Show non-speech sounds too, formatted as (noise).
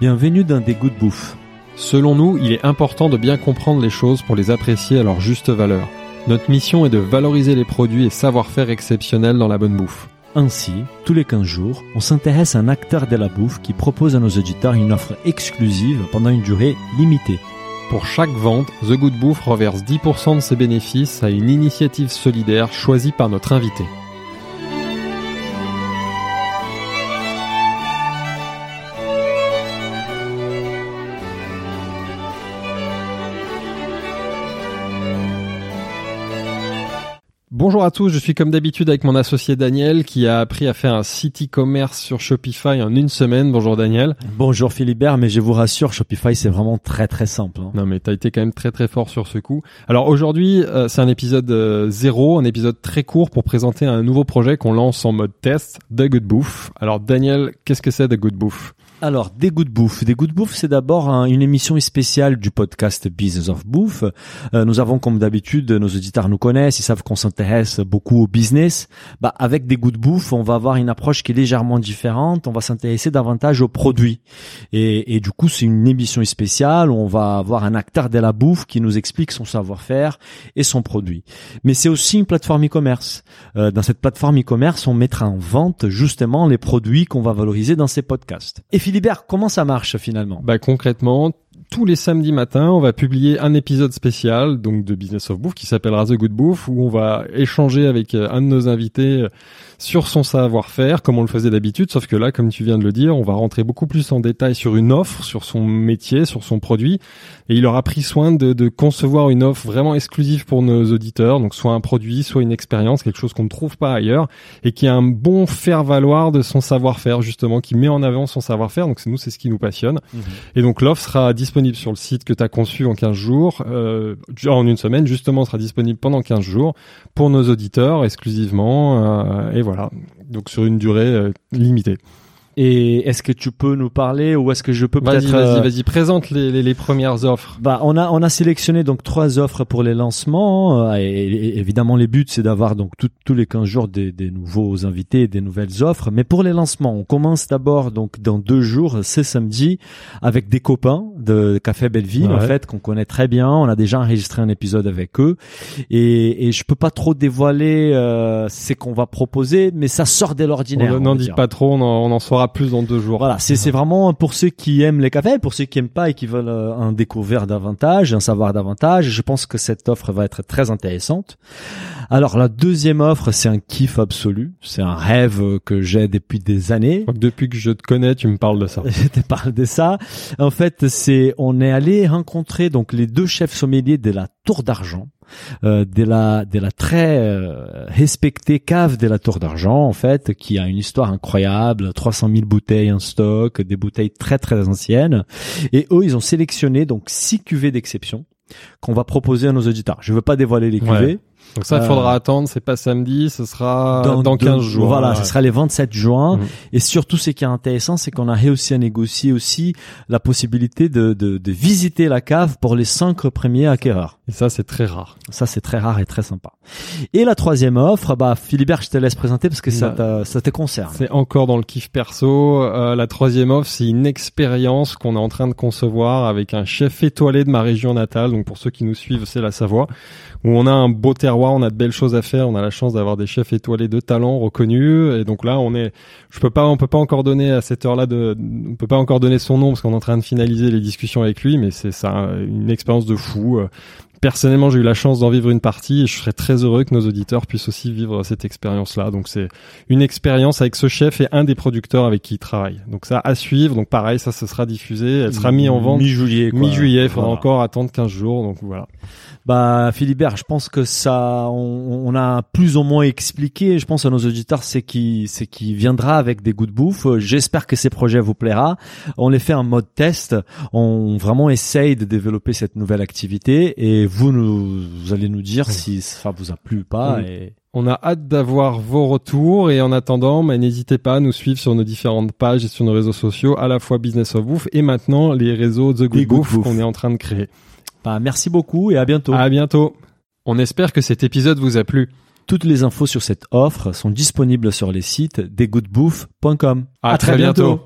Bienvenue dans Des Goûts de Bouffe. Selon nous, il est important de bien comprendre les choses pour les apprécier à leur juste valeur. Notre mission est de valoriser les produits et savoir-faire exceptionnels dans la bonne bouffe. Ainsi, tous les 15 jours, on s'intéresse à un acteur de la bouffe qui propose à nos auditeurs une offre exclusive pendant une durée limitée. Pour chaque vente, The Good Bouffe reverse 10% de ses bénéfices à une initiative solidaire choisie par notre invité. Bonjour à tous, je suis comme d'habitude avec mon associé Daniel qui a appris à faire un site e-commerce sur Shopify en une semaine. Bonjour Daniel. Bonjour Philibert, mais je vous rassure, Shopify c'est vraiment très très simple. hein. Non mais t'as été quand même très très fort sur ce coup. Alors aujourd'hui euh, c'est un épisode euh, zéro, un épisode très court pour présenter un nouveau projet qu'on lance en mode test, The Good Bouffe. Alors Daniel, qu'est-ce que c'est The Good Bouffe Alors, Des Goûts de Bouffe. Des Goûts de Bouffe, c'est d'abord un- une émission spéciale du podcast Business of Bouffe. Euh, nous avons, comme d'habitude, nos auditeurs nous connaissent, ils savent qu'on s'intéresse beaucoup au business. Bah, avec Des Goûts de Bouffe, on va avoir une approche qui est légèrement différente. On va s'intéresser davantage aux produits. Et, du coup, c'est une émission spéciale où on va avoir un acteur de la bouffe qui nous explique son savoir-faire et son produit. Mais c'est aussi une plateforme e-commerce. Euh, dans cette plateforme e-commerce, on mettra en vente justement les produits qu'on va valoriser dans ces podcasts. Philibert, comment ça marche finalement? Bah concrètement, tous les samedis matins, on va publier un épisode spécial donc de Business of Bouffe qui s'appellera The Good Bouffe où on va échanger avec euh, un de nos invités euh, sur son savoir-faire comme on le faisait d'habitude sauf que là comme tu viens de le dire, on va rentrer beaucoup plus en détail sur une offre, sur son métier, sur son produit et il aura pris soin de, de concevoir une offre vraiment exclusive pour nos auditeurs, donc soit un produit, soit une expérience, quelque chose qu'on ne trouve pas ailleurs et qui a un bon faire valoir de son savoir-faire justement, qui met en avant son savoir-faire. Donc c'est nous, c'est ce qui nous passionne. Et donc l'offre sera disponible sur le site que tu as conçu en 15 jours, euh, en une semaine justement, sera disponible pendant 15 jours pour nos auditeurs exclusivement. euh, et voilà, donc sur une durée euh, limitée. Et est-ce que tu peux nous parler ou est-ce que je peux Vas-y, peut-être vas-y, euh, vas-y, présente les, les, les premières offres. Bah, on a on a sélectionné donc trois offres pour les lancements euh, et, et évidemment les buts c'est d'avoir donc tout- tous les 15 jours des, des nouveaux invités, des nouvelles offres. Mais pour les lancements, on commence d'abord donc dans deux jours, c'est samedi, avec des copains de Café Belleville en fait qu'on connaît très bien. On a déjà enregistré un épisode avec eux et, et je peux pas trop dévoiler euh, ce qu'on va proposer, mais ça sort de l'ordinaire. On on n'en dit pas trop, on en, on en plus dans deux jours. Voilà, c'est c'est vraiment pour ceux qui aiment les cafés, pour ceux qui aiment pas et qui veulent euh, en découvrir davantage, en savoir davantage. Je pense que cette offre va être très intéressante. Alors la deuxième offre, c'est un kiff absolu, c'est un rêve euh, que j'ai depuis des années. Que depuis que je te connais, tu me parles de ça. (laughs) Je te parle de ça. En fait, c'est on est allé rencontrer donc les deux chefs sommeliers de la Tour d'Argent, euh, de la de la très euh, respectée cave de la Tour d'Argent en fait, qui a une histoire incroyable, 300 000 bouteilles en stock, des bouteilles très très anciennes. Et eux, ils ont sélectionné donc six cuvées d'exception qu'on va proposer à nos auditeurs. Je veux pas dévoiler les Ouais. Donc ça, il Euh, faudra attendre, c'est pas samedi, ce sera dans, deux- 15 jours. Voilà, Ouais. ce sera les 27 juin. Mhm. Et surtout, ce qui est intéressant, c'est qu'on a réussi à négocier aussi la possibilité de, de, de visiter la cave pour les cinq premiers acquéreurs. Et ça, c'est très rare. Ça, c'est très rare et très sympa. Et la troisième offre, bah, Philibert, je te laisse présenter parce que ça, Bah, t'a- ça te concerne. C'est encore dans le kiff perso. Euh, la troisième offre, c'est une expérience qu'on est en train de concevoir avec un chef étoilé de ma région natale. Donc pour ceux qui nous suivent, c'est la Savoie, où on a un beau on a de belles choses à faire. On a la chance d'avoir des chefs étoilés de talent reconnus. Et donc là, on est, je peux pas, on peut pas encore donner à cette heure-là de, on peut pas encore donner son nom parce qu'on est en train de finaliser les discussions avec lui. Mais c'est ça, une expérience de fou. Personnellement, j'ai eu la chance d'en vivre une partie et je serais très heureux que nos auditeurs puissent aussi vivre cette expérience-là. Donc c'est une expérience avec ce chef et un des producteurs avec qui il travaille. Donc ça à suivre. Donc pareil, ça ce sera diffusé, elle sera mise en vente Mi-juillet. mi-juillet. Il faudra Voilà. encore attendre 15 jours. Donc voilà. Bah, Philibert, je pense que ça, on, on a plus ou moins expliqué. Je pense à nos auditeurs, c'est qui, c'est qui viendra avec des goûts de bouffe. J'espère que ces projets vous plaira. On les fait en mode test. On vraiment essaye de développer cette nouvelle activité et vous nous, vous allez nous dire si ça vous a plu ou pas. Oui. Et On a hâte d'avoir vos retours et en attendant, bah, n'hésitez pas à nous suivre sur nos différentes pages et sur nos réseaux sociaux, à la fois Business of Bouffe et maintenant les réseaux The Good Bouffe. qu'on est en train de créer. bah, merci beaucoup et à bientôt. À bientôt. On espère que cet épisode vous a plu. Toutes les infos sur cette offre sont disponibles sur les sites desgoodbouffe.com. À, très bientôt.